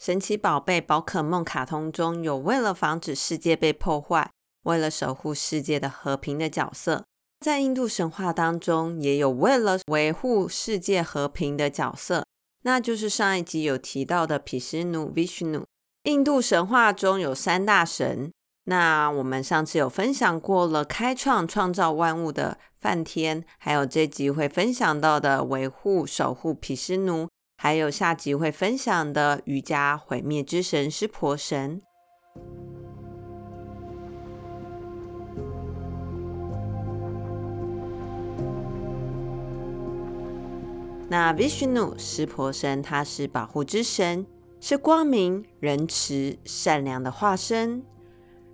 神奇宝贝宝可梦卡通中有为了防止世界被破坏，为了守护世界的和平的角色，在印度神话当中也有为了维护世界和平的角色，那就是上一集有提到的毗湿奴 Vishnu。印度神话中有三大神，那我们上次有分享过了开创创造万物的梵天，还有这集会分享到的维护守护毗湿奴。还有下集会分享的瑜伽毁灭之神湿婆神。那 Vishnu 湿婆神，他是保护之神，是光明、仁慈、善良的化身。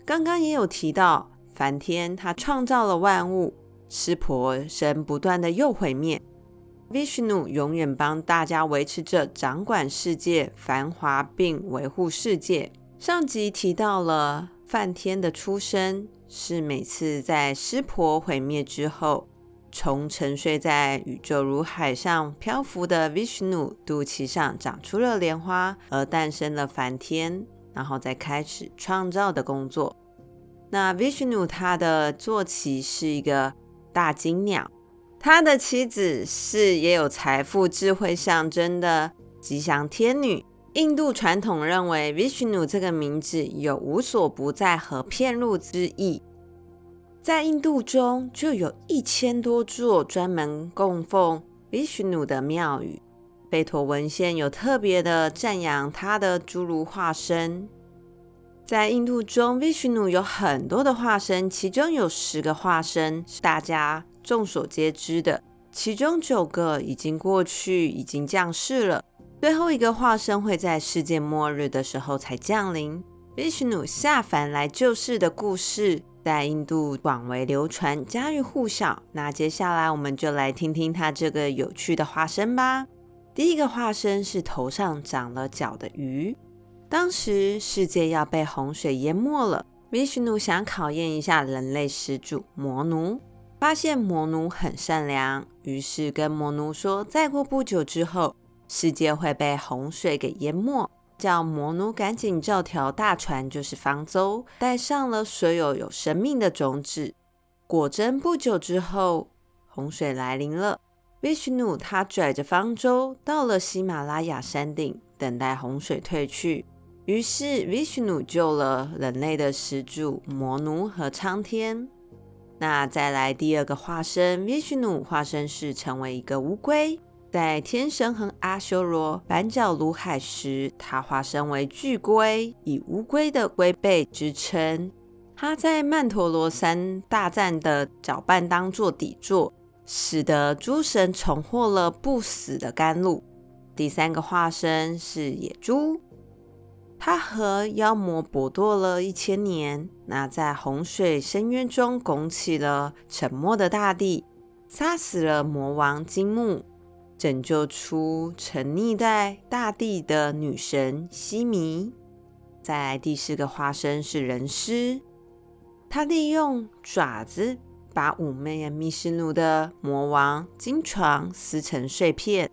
刚刚也有提到，梵天他创造了万物，湿婆神不断的又毁灭。Vishnu 永远帮大家维持着掌管世界繁华，并维护世界。上集提到了梵天的出生，是每次在湿婆毁灭之后，从沉睡在宇宙如海上漂浮的 Vishnu 肚脐上长出了莲花，而诞生了梵天，然后再开始创造的工作。那 Vishnu 他的坐骑是一个大金鸟。他的妻子是也有财富、智慧象征的吉祥天女。印度传统认为，Vishnu 这个名字有无所不在和遍入之意。在印度中，就有一千多座专门供奉 Vishnu 的庙宇。贝陀文献有特别的赞扬他的诸如化身。在印度中，Vishnu 有很多的化身，其中有十个化身是大家众所皆知的，其中九个已经过去，已经降世了。最后一个化身会在世界末日的时候才降临。Vishnu 下凡来救世的故事在印度广为流传，家喻户晓。那接下来我们就来听听他这个有趣的化身吧。第一个化身是头上长了角的鱼。当时世界要被洪水淹没了，Vishnu 想考验一下人类始祖摩奴。发现摩奴很善良，于是跟摩奴说，再过不久之后，世界会被洪水给淹没，叫摩奴赶紧造条大船，就是方舟，带上了所有有生命的种子。果真不久之后，洪水来临了。Vishnu 他拽着方舟到了喜马拉雅山顶，等待洪水退去。于是 Vishnu 救了人类的始祖摩奴和苍天。那再来第二个化身，Vishnu 化身是成为一个乌龟，在天神和阿修罗反角如海时，他化身为巨龟，以乌龟的龟背支撑。他在曼陀罗山大战的搅拌当做底座，使得诸神重获了不死的甘露。第三个化身是野猪。他和妖魔搏斗了一千年，那在洪水深渊中拱起了沉默的大地，杀死了魔王金木，拯救出沉溺在大地的女神西弥。在第四个化身是人狮，他利用爪子把妩媚密湿奴的魔王金床撕成碎片。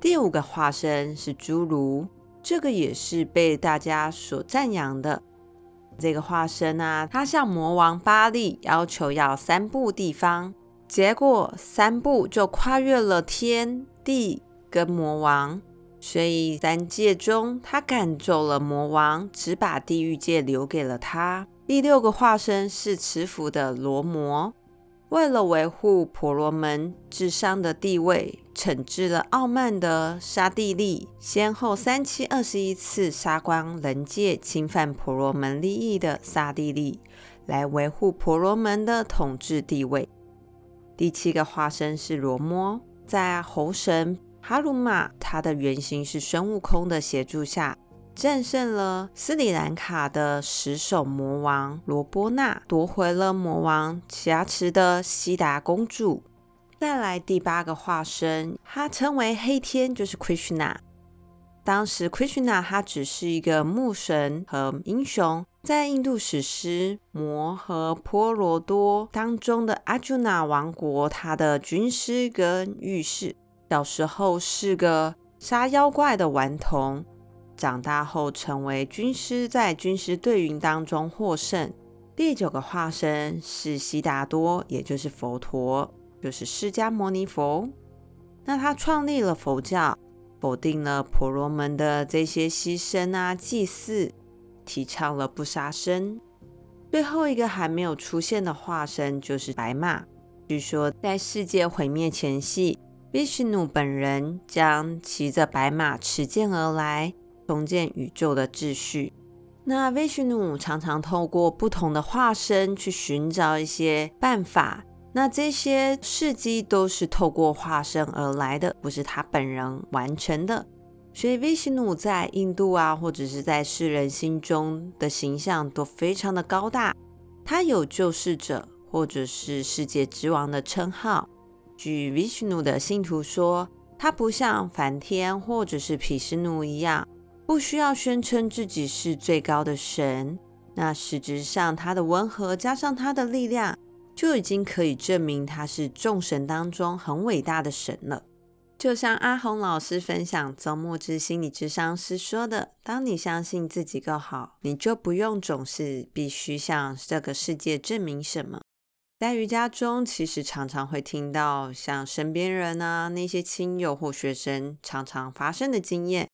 第五个化身是侏儒。这个也是被大家所赞扬的。这个化身啊，他向魔王巴力要求要三步地方，结果三步就跨越了天地跟魔王，所以三界中他赶走了魔王，只把地狱界留给了他。第六个化身是慈福的罗摩。为了维护婆罗门至上的地位，惩治了傲慢的刹帝利，先后三七二十一次杀光人界侵犯婆罗门利益的刹帝利，来维护婆罗门的统治地位。第七个化身是罗摩，在猴神哈鲁玛他的原型是孙悟空的协助下，战胜了斯里兰卡的石手魔王罗波那，夺回了魔王挟持的悉达公主。再来第八个化身，他称为黑天，就是 Krishna。当时 Krishna 他只是一个牧神和英雄，在印度史诗《摩诃婆罗多》当中的阿朱那王国，他的军师跟御史，小时候是个杀妖怪的顽童，长大后成为军师，在军师队伍当中获胜。第九个化身是悉达多，也就是佛陀，就是释迦牟尼佛。那他创立了佛教。否定了婆罗门的这些牺牲啊、祭祀，提倡了不杀生。最后一个还没有出现的化身就是白马。据说在世界毁灭前夕，Vishnu 本人将骑着白马持剑而来，重建宇宙的秩序。那 Vishnu 常常透过不同的化身去寻找一些办法。那这些事迹都是透过化身而来的，不是他本人完成的。所以，Vishnu 在印度啊，或者是在世人心中的形象都非常的高大。他有救世者或者是世界之王的称号。据 Vishnu 的信徒说，他不像梵天或者是毗湿奴一样，不需要宣称自己是最高的神。那实质上，他的温和加上他的力量。就已经可以证明他是众神当中很伟大的神了。就像阿红老师分享周末之心理智商师说的：“当你相信自己够好，你就不用总是必须向这个世界证明什么。”在瑜伽中，其实常常会听到像身边人啊、那些亲友或学生常常发生的经验，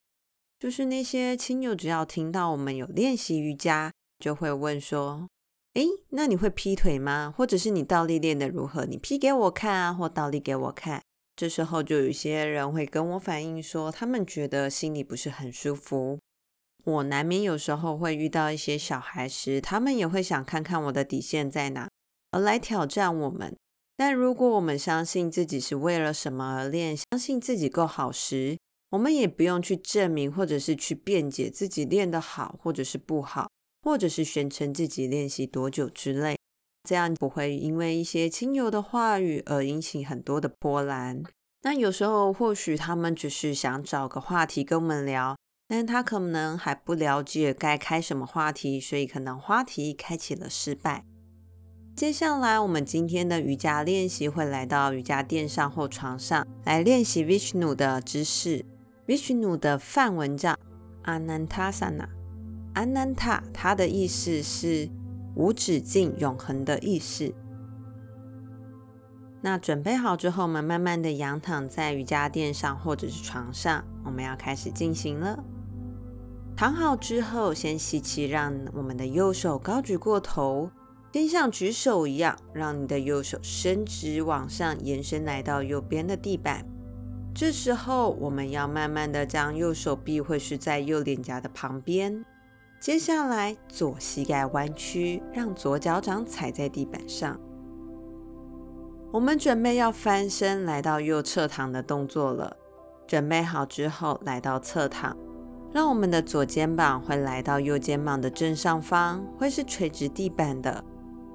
就是那些亲友只要听到我们有练习瑜伽，就会问说。诶，那你会劈腿吗？或者是你倒立练得如何？你劈给我看啊，或倒立给我看。这时候就有一些人会跟我反映说，他们觉得心里不是很舒服。我难免有时候会遇到一些小孩时，他们也会想看看我的底线在哪，而来挑战我们。但如果我们相信自己是为了什么而练，相信自己够好时，我们也不用去证明，或者是去辩解自己练得好，或者是不好。或者是宣称自己练习多久之类，这样不会因为一些亲友的话语而引起很多的波澜。那有时候或许他们只是想找个话题跟我们聊，但他可能还不了解该开什么话题，所以可能话题开启了失败。接下来我们今天的瑜伽练习会来到瑜伽垫上或床上来练习 Vishnu 的姿势。Vishnu 的梵文叫 Anantasana。安南塔，它的意思是无止境、永恒的意思。那准备好之后，我们慢慢的仰躺在瑜伽垫上或者是床上，我们要开始进行了。躺好之后，先吸气，让我们的右手高举过头，先像举手一样，让你的右手伸直往上延伸，来到右边的地板。这时候，我们要慢慢的将右手臂会是在右脸颊的旁边。接下来，左膝盖弯曲，让左脚掌踩在地板上。我们准备要翻身来到右侧躺的动作了。准备好之后，来到侧躺，让我们的左肩膀会来到右肩膀的正上方，会是垂直地板的。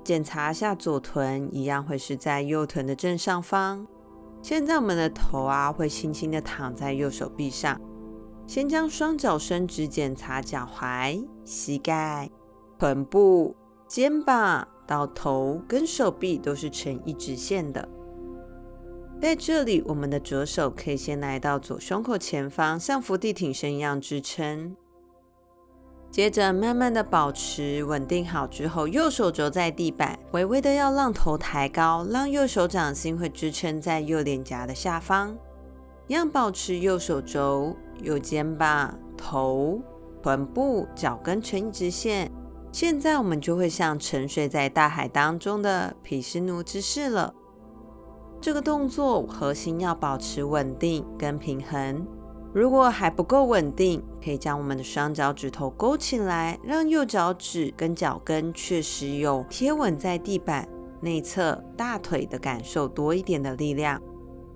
检查一下左臀，一样会是在右臀的正上方。现在我们的头啊，会轻轻的躺在右手臂上。先将双脚伸直，检查脚踝、膝盖、臀部、肩膀到头跟手臂都是呈一直线的。在这里，我们的左手可以先来到左胸口前方，像伏地挺身一样支撑。接着，慢慢的保持稳定好之后，右手肘在地板，微微的要让头抬高，让右手掌心会支撑在右脸颊的下方。一样保持右手肘、右肩膀、头、臀部、脚跟成一直线。现在我们就会像沉睡在大海当中的毗湿奴姿势了。这个动作核心要保持稳定跟平衡。如果还不够稳定，可以将我们的双脚趾头勾起来，让右脚趾跟脚跟确实有贴稳在地板内侧大腿的感受多一点的力量。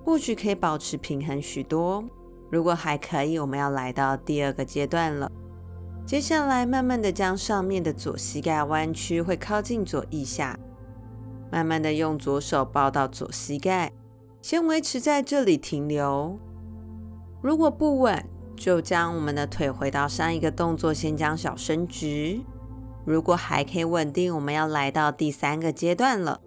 或许可以保持平衡许多。如果还可以，我们要来到第二个阶段了。接下来，慢慢的将上面的左膝盖弯曲，会靠近左腋下。慢慢的用左手抱到左膝盖，先维持在这里停留。如果不稳，就将我们的腿回到上一个动作，先将脚伸直。如果还可以稳定，我们要来到第三个阶段了。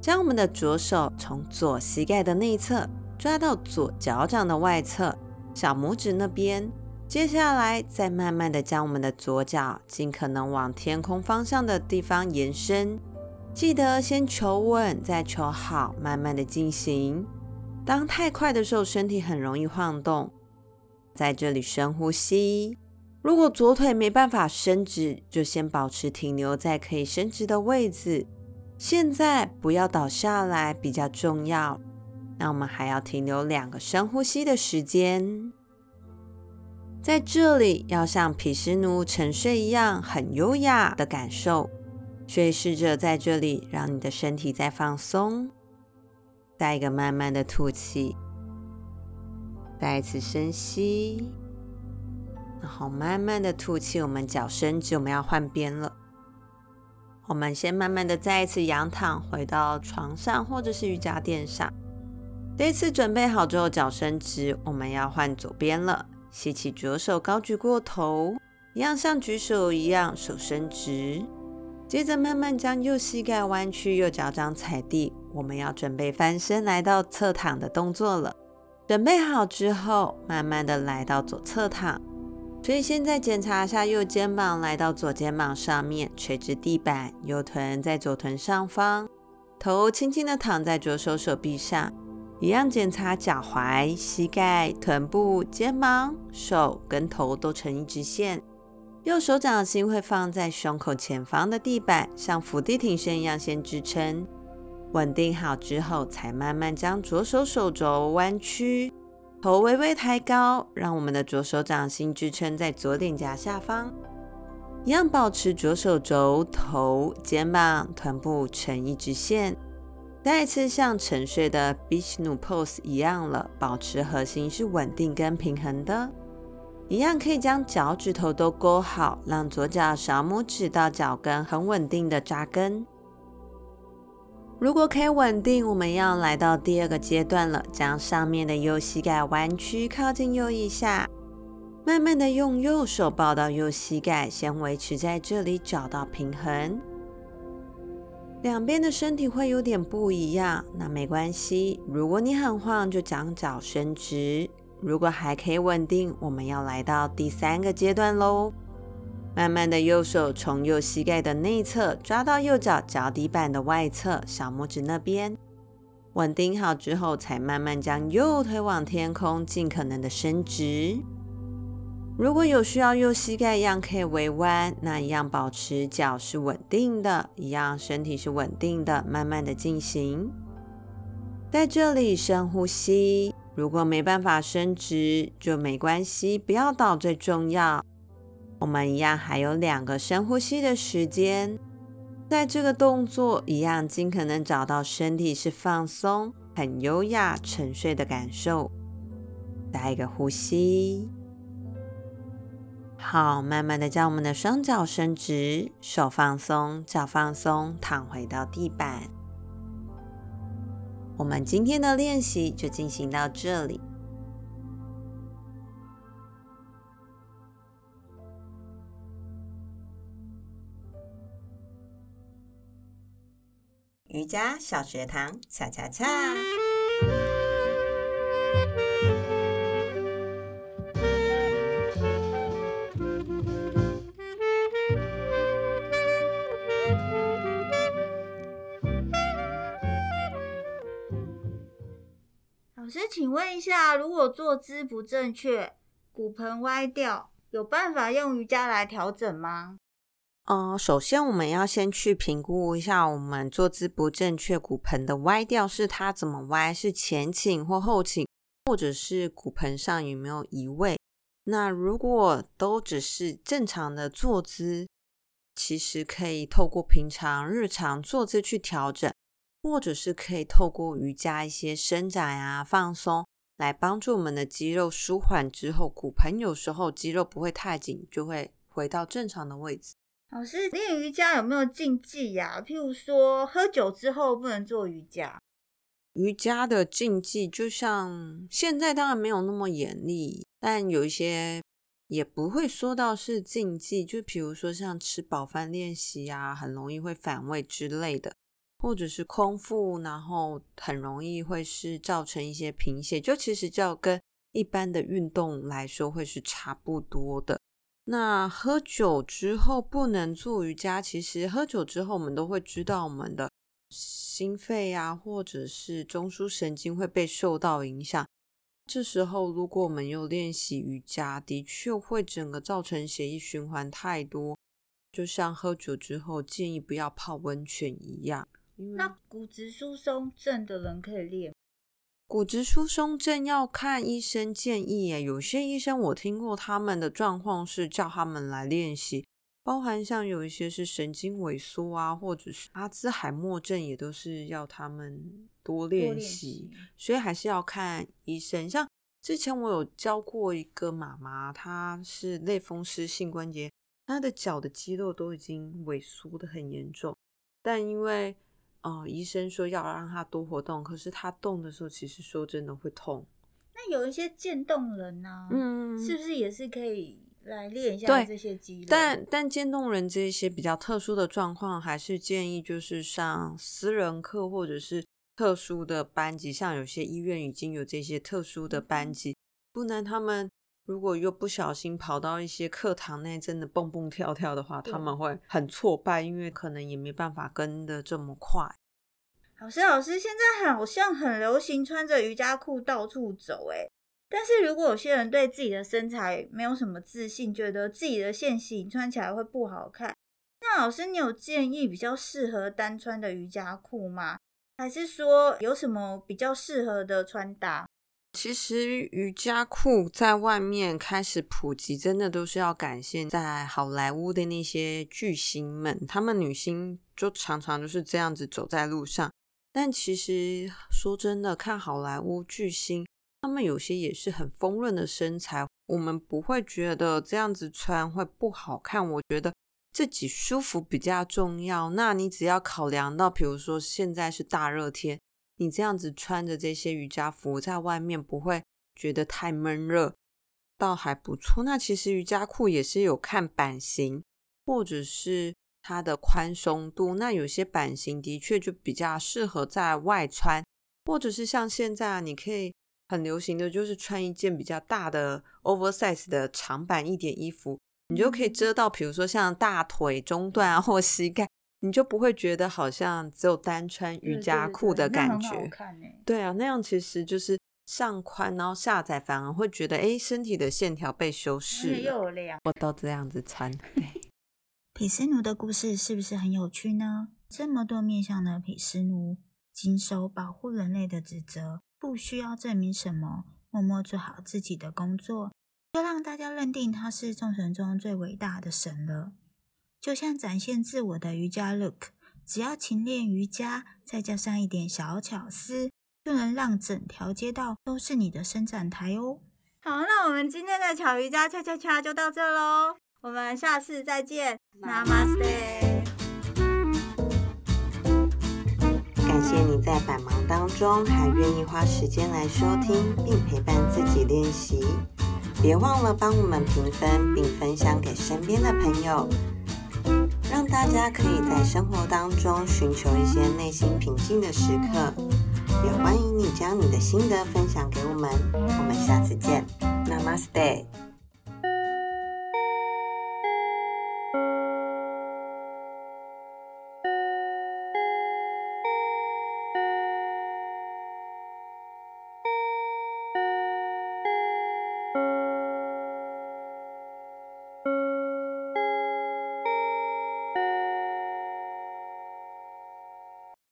将我们的左手从左膝盖的内侧抓到左脚掌的外侧，小拇指那边。接下来，再慢慢的将我们的左脚尽可能往天空方向的地方延伸。记得先求稳，再求好，慢慢的进行。当太快的时候，身体很容易晃动。在这里深呼吸。如果左腿没办法伸直，就先保持停留在可以伸直的位置。现在不要倒下来，比较重要。那我们还要停留两个深呼吸的时间。在这里，要像毗湿奴沉睡一样，很优雅的感受。所以试着在这里，让你的身体再放松。再一个慢慢的吐气，再一次深吸，然后慢慢的吐气。我们脚伸直，我们要换边了。我们先慢慢的再一次仰躺，回到床上或者是瑜伽垫上。这一次准备好之后，脚伸直，我们要换左边了。吸气，左手高举过头，一样像举手一样，手伸直。接着慢慢将右膝盖弯曲，右脚掌踩地。我们要准备翻身，来到侧躺的动作了。准备好之后，慢慢的来到左侧躺。所以现在检查一下右肩膀，来到左肩膀上面，垂直地板，右臀在左臀上方，头轻轻的躺在左手手臂上。一样检查脚踝、膝盖、臀部、肩膀、手跟头都成一直线。右手掌心会放在胸口前方的地板，像伏地挺身一样先支撑。稳定好之后，才慢慢将左手手肘弯曲，头微微抬高，让我们的左手掌心支撑在左脸颊下方。一样保持左手肘、头、肩膀、臀部成一直线。再一次像沉睡的 Bishnu pose 一样了，保持核心是稳定跟平衡的。一样可以将脚趾头都勾好，让左脚小拇指到脚跟很稳定的扎根。如果可以稳定，我们要来到第二个阶段了，将上面的右膝盖弯曲靠近右腋下，慢慢的用右手抱到右膝盖，先维持在这里，找到平衡。两边的身体会有点不一样，那没关系。如果你很晃，就将脚伸直；如果还可以稳定，我们要来到第三个阶段喽。慢慢的，右手从右膝盖的内侧抓到右脚脚底板的外侧，小拇指那边。稳定好之后，才慢慢将右腿往天空，尽可能的伸直。如果有需要，右膝盖一样可以微弯，那一样保持脚是稳定的，一样身体是稳定的，慢慢的进行。在这里深呼吸，如果没办法伸直就没关系，不要倒最重要。我们一样还有两个深呼吸的时间，在这个动作一样尽可能找到身体是放松、很优雅沉睡的感受。再一个呼吸。好，慢慢的将我们的双脚伸直，手放松，脚放松，躺回到地板。我们今天的练习就进行到这里。瑜伽小学堂，恰恰恰。老师，请问一下，如果坐姿不正确，骨盆歪掉，有办法用瑜伽来调整吗？嗯，首先我们要先去评估一下，我们坐姿不正确，骨盆的歪掉是它怎么歪？是前倾或后倾，或者是骨盆上有没有移位？那如果都只是正常的坐姿，其实可以透过平常日常坐姿去调整。或者是可以透过瑜伽一些伸展啊、放松，来帮助我们的肌肉舒缓之后，骨盆有时候肌肉不会太紧，就会回到正常的位置。老师，练瑜伽有没有禁忌呀、譬如说，喝酒之后不能做瑜伽。瑜伽的禁忌，就像现在当然没有那么严厉，但有一些也不会说到是禁忌。就比如说像吃饱饭练习啊，很容易会反胃之类的，或者是空腹，然后很容易会是造成一些贫血。就其实就跟一般的运动来说，会是差不多的。那喝酒之后不能做瑜伽，其实喝酒之后我们都会知道我们的心肺啊，或者是中枢神经会被受到影响。这时候如果我们又练习瑜伽，的确会整个造成血液循环太多，就像喝酒之后建议不要泡温泉一样。那骨质疏松症的人可以练？骨质疏松症要看医生建议，诶，有些医生我听过他们的状况是叫他们来练习，包含像有一些是神经萎缩啊，或者是阿兹海默症，也都是要他们多练习，练习，所以还是要看医生。像之前我有教过一个妈妈，她是类风湿性关节，她的脚的肌肉都已经萎缩的很严重，但因为哦，医生说要让他多活动，可是他动的时候，其实说真的会痛。那有一些渐冻人呢、啊，嗯，是不是也是可以来练一下这些肌肉？但但渐冻人这些比较特殊的状况，还是建议就是上私人课或者是特殊的班级，像有些医院已经有这些特殊的班级，嗯、不然他们。如果又不小心跑到一些课堂内，真的蹦蹦跳跳的话，他们会很挫败，因为可能也没办法跟得这么快。老师，老师，现在好像很流行穿着瑜伽裤到处走，诶，但是如果有些人对自己的身材没有什么自信，觉得自己的线型穿起来会不好看，那老师，你有建议比较适合单穿的瑜伽裤吗？还是说有什么比较适合的穿搭？其实瑜伽裤在外面开始普及，真的都是要感谢在好莱坞的那些巨星们，他们女星就常常就是这样子走在路上。但其实说真的，看好莱坞巨星，他们有些也是很丰润的身材，我们不会觉得这样子穿会不好看。我觉得自己舒服比较重要。那你只要考量到，比如说现在是大热天。你这样子穿着这些瑜伽服在外面不会觉得太闷热，倒还不错。那其实瑜伽裤也是有看版型，或者是它的宽松度。那有些版型的确就比较适合在外穿，或者是像现在你可以很流行的就是穿一件比较大的 oversize 的长版一点衣服，你就可以遮到，比如说像大腿中段啊或膝盖。你就不会觉得好像只有单穿瑜伽裤的感觉，对，对，对，对，对啊，那样其实就是上宽，然后下窄，反而会觉得哎，身体的线条被修饰了。又亮，我都这样子穿。对，毗湿奴的故事是不是很有趣呢？这么多面向的匹斯奴，谨守保护人类的职责，不需要证明什么，默默做好自己的工作，就让大家认定他是众神中最伟大的神了。就像展现自我的瑜伽 look，只要勤练瑜伽，再加上一点小巧思，就能让整条街道都是你的伸展台哦。好，那我们今天的巧瑜伽恰恰恰就到这喽，我们下次再见，Namaste。感谢你在百忙当中还愿意花时间来收听并陪伴自己练习，别忘了帮我们评分并分享给身边的朋友。让大家可以在生活当中寻求一些内心平静的时刻，也欢迎你将你的心得分享给我们。我们下次见，Namaste。